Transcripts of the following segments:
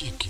Chiquis.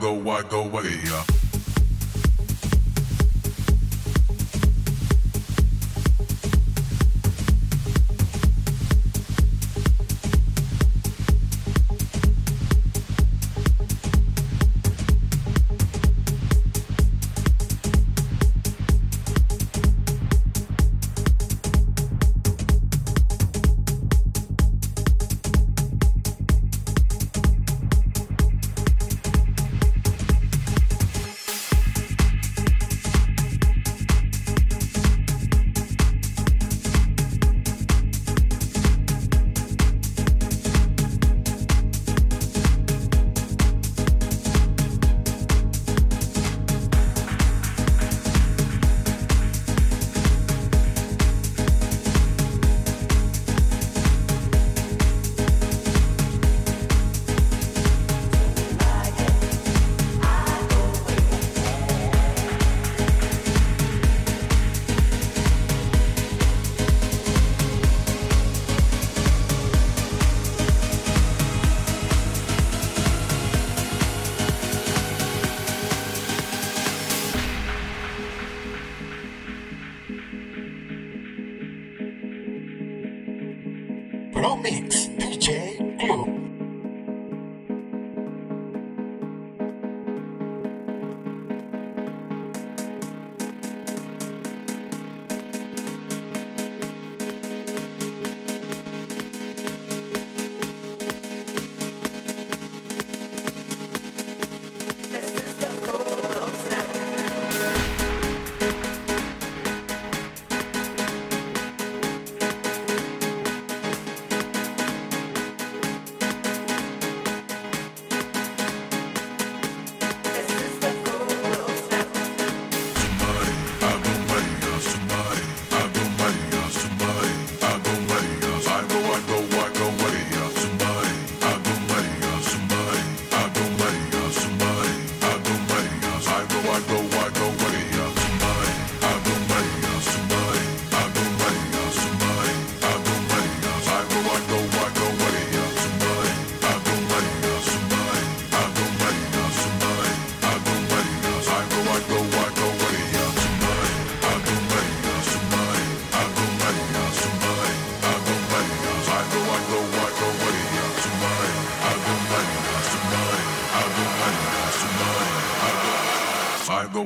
Go, I go away. Yeah.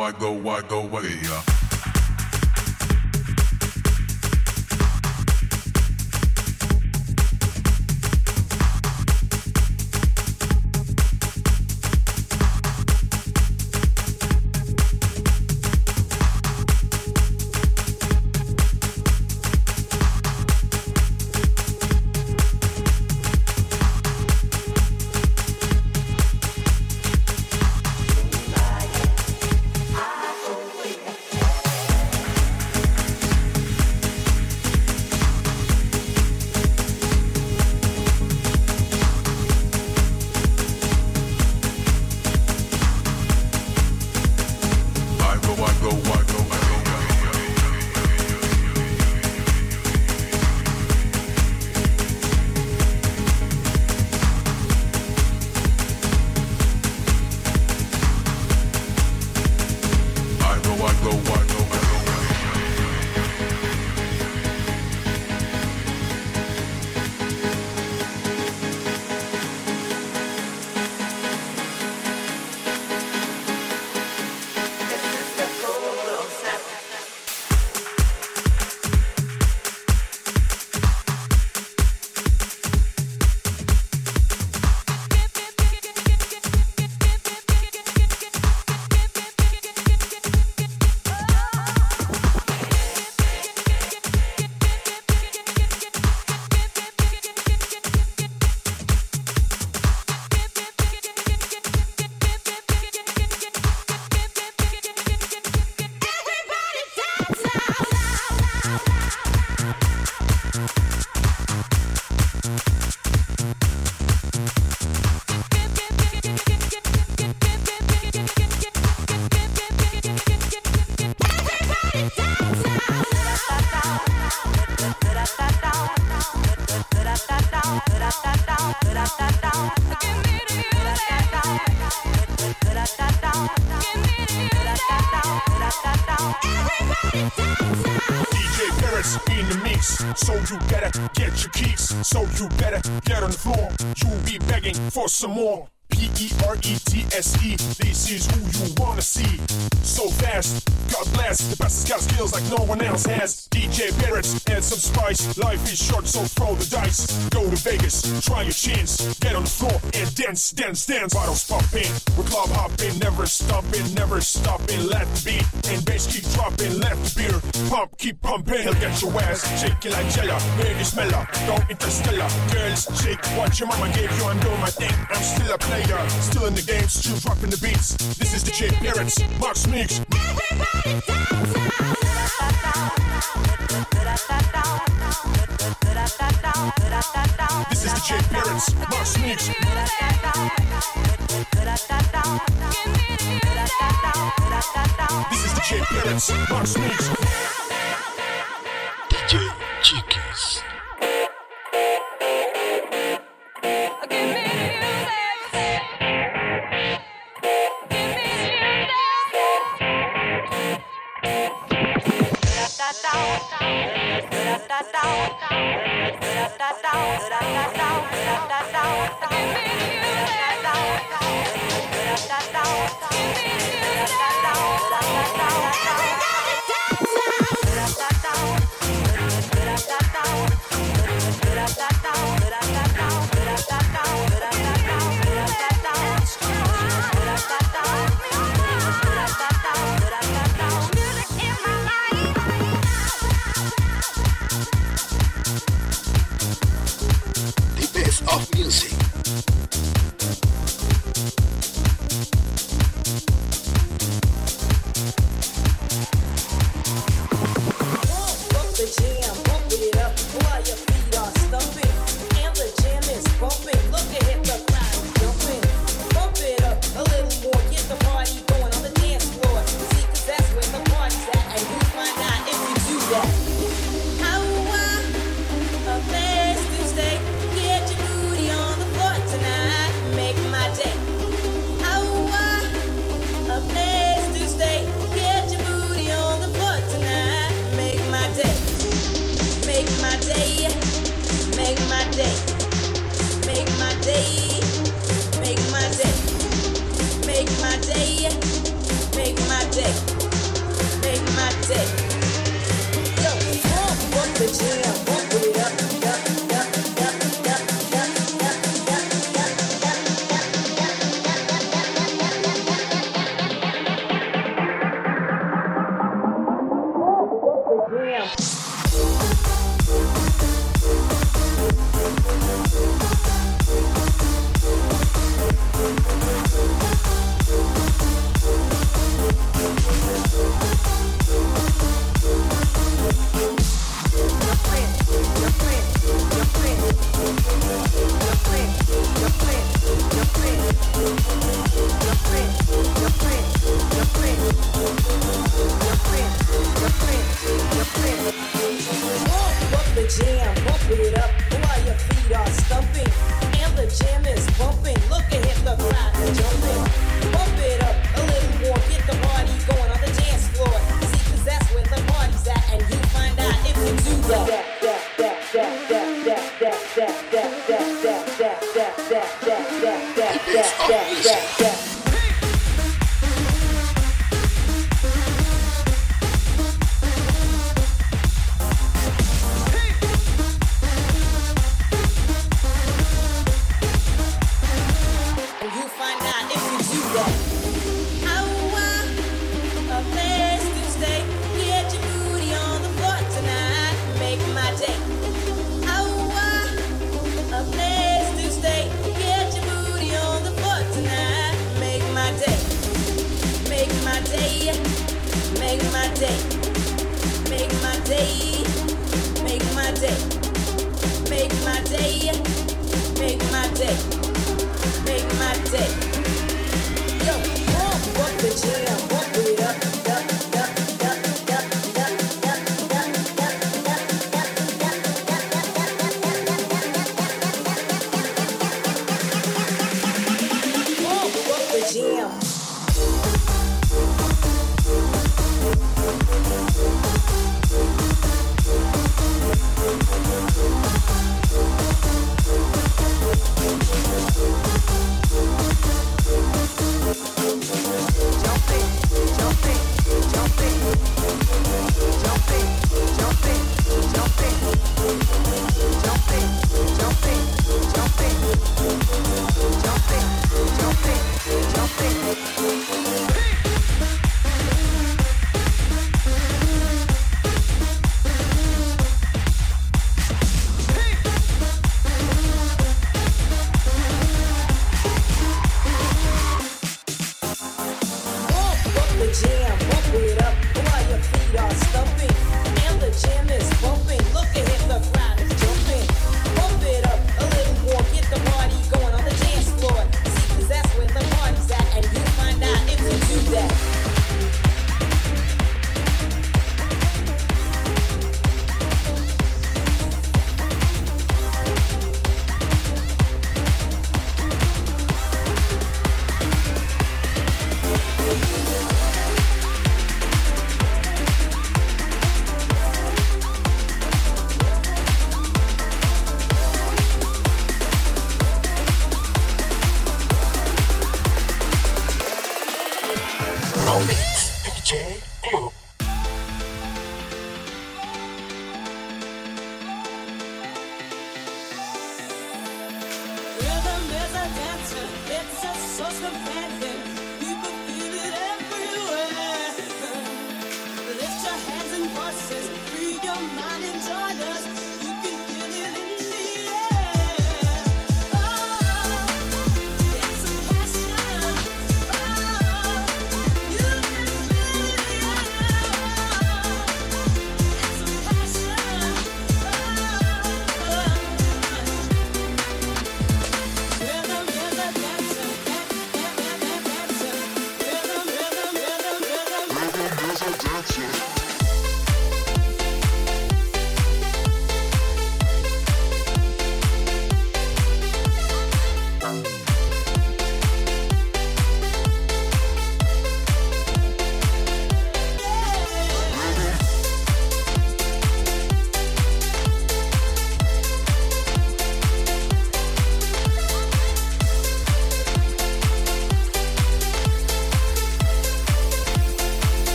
I go, I go, go, some more. Life is short, so throw the dice. Go to Vegas, try your chance. Get on the floor and dance, dance, dance. Bottles popping, we're club hopping, never stopping, never stopping. Let the beat and bass keep dropping. Let the beer pump, keep pumping. He'll get your ass shaking like Jella. Baby smeller, don't interstellar. Girls, shake what your mama gave you. I'm doing my thing. I'm still a player, still in the game, still dropping the beats. This is the J Parents, Max Mix. This is This is the Parents, Max Mix. Jumping.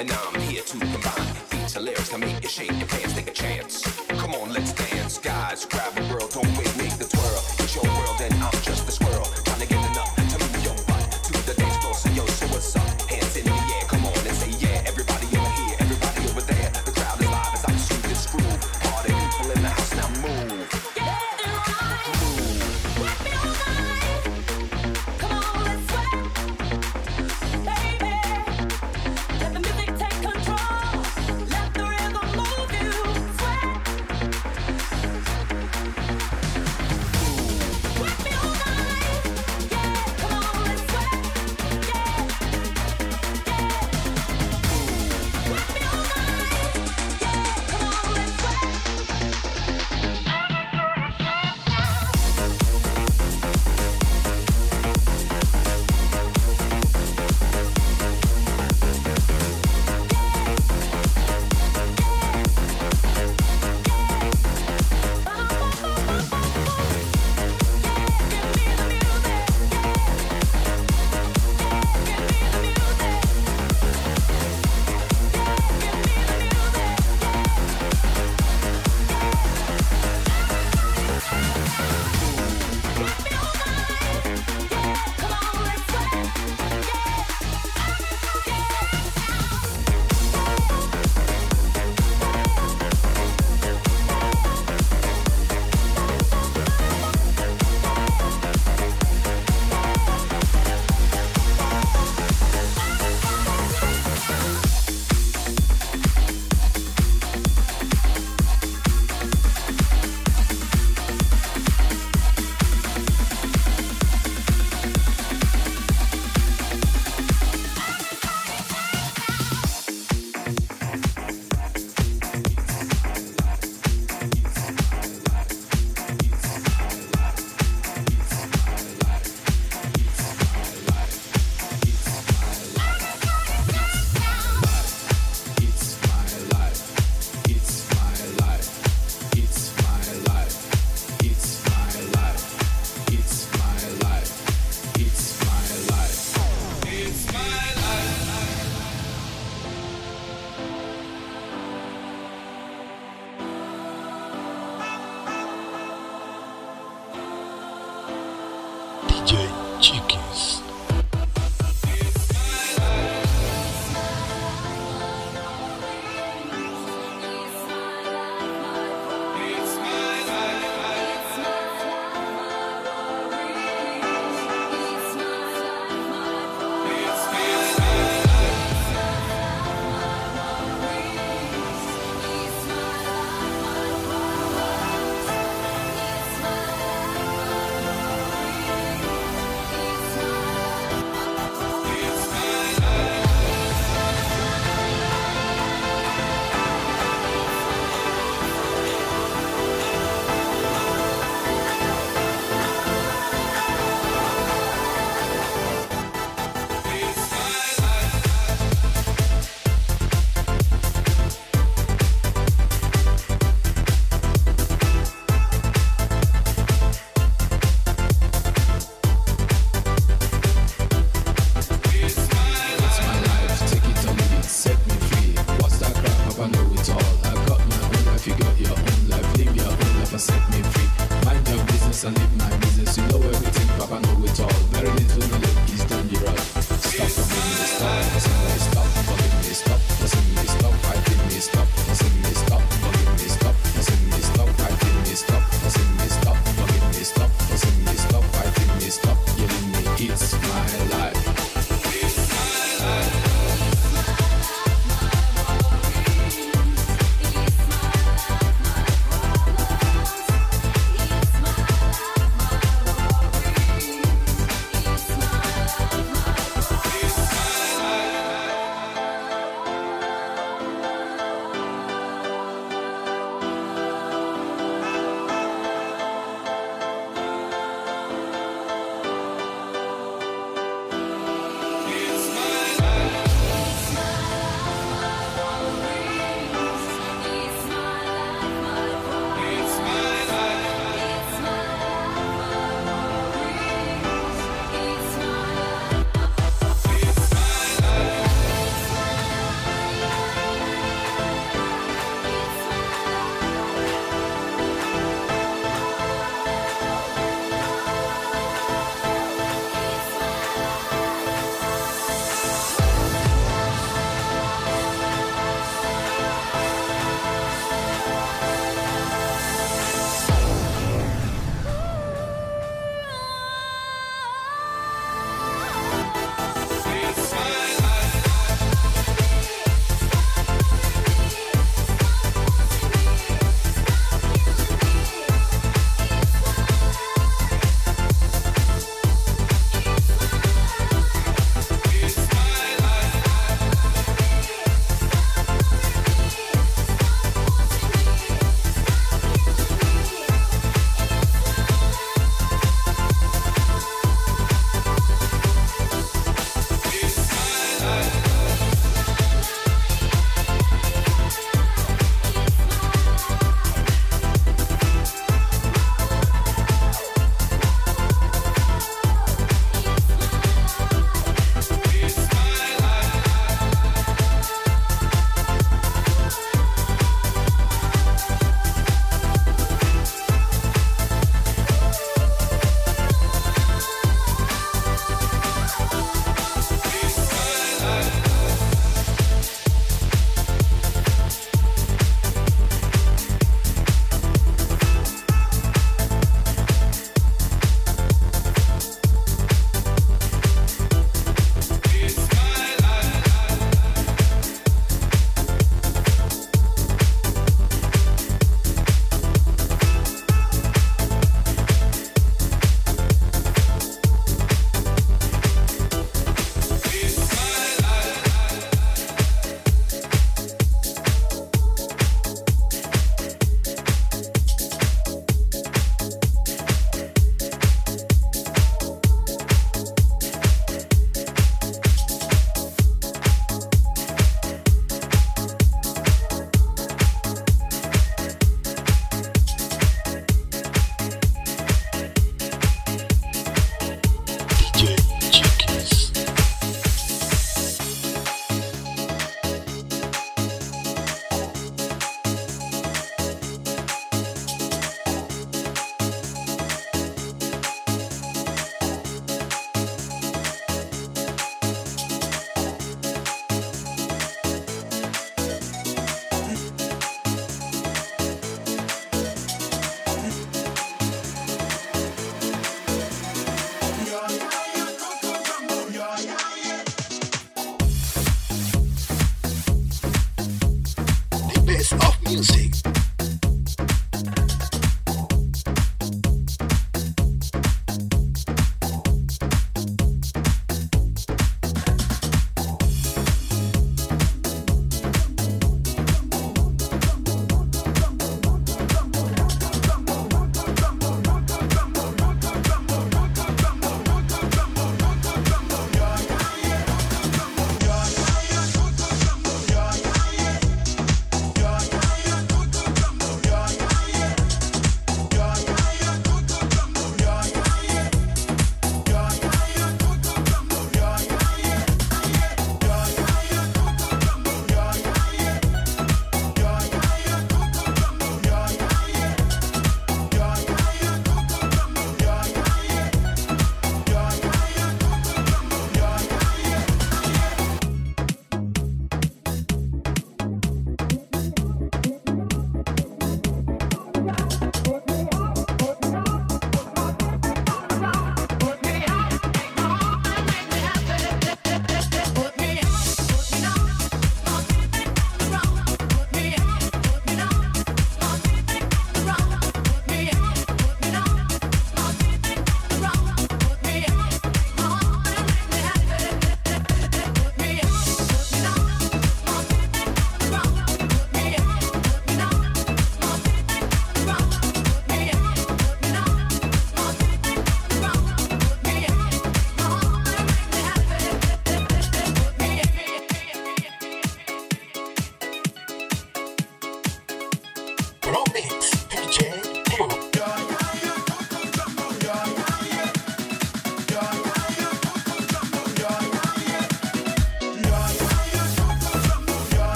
And I'm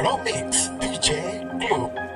Promix DJ Group.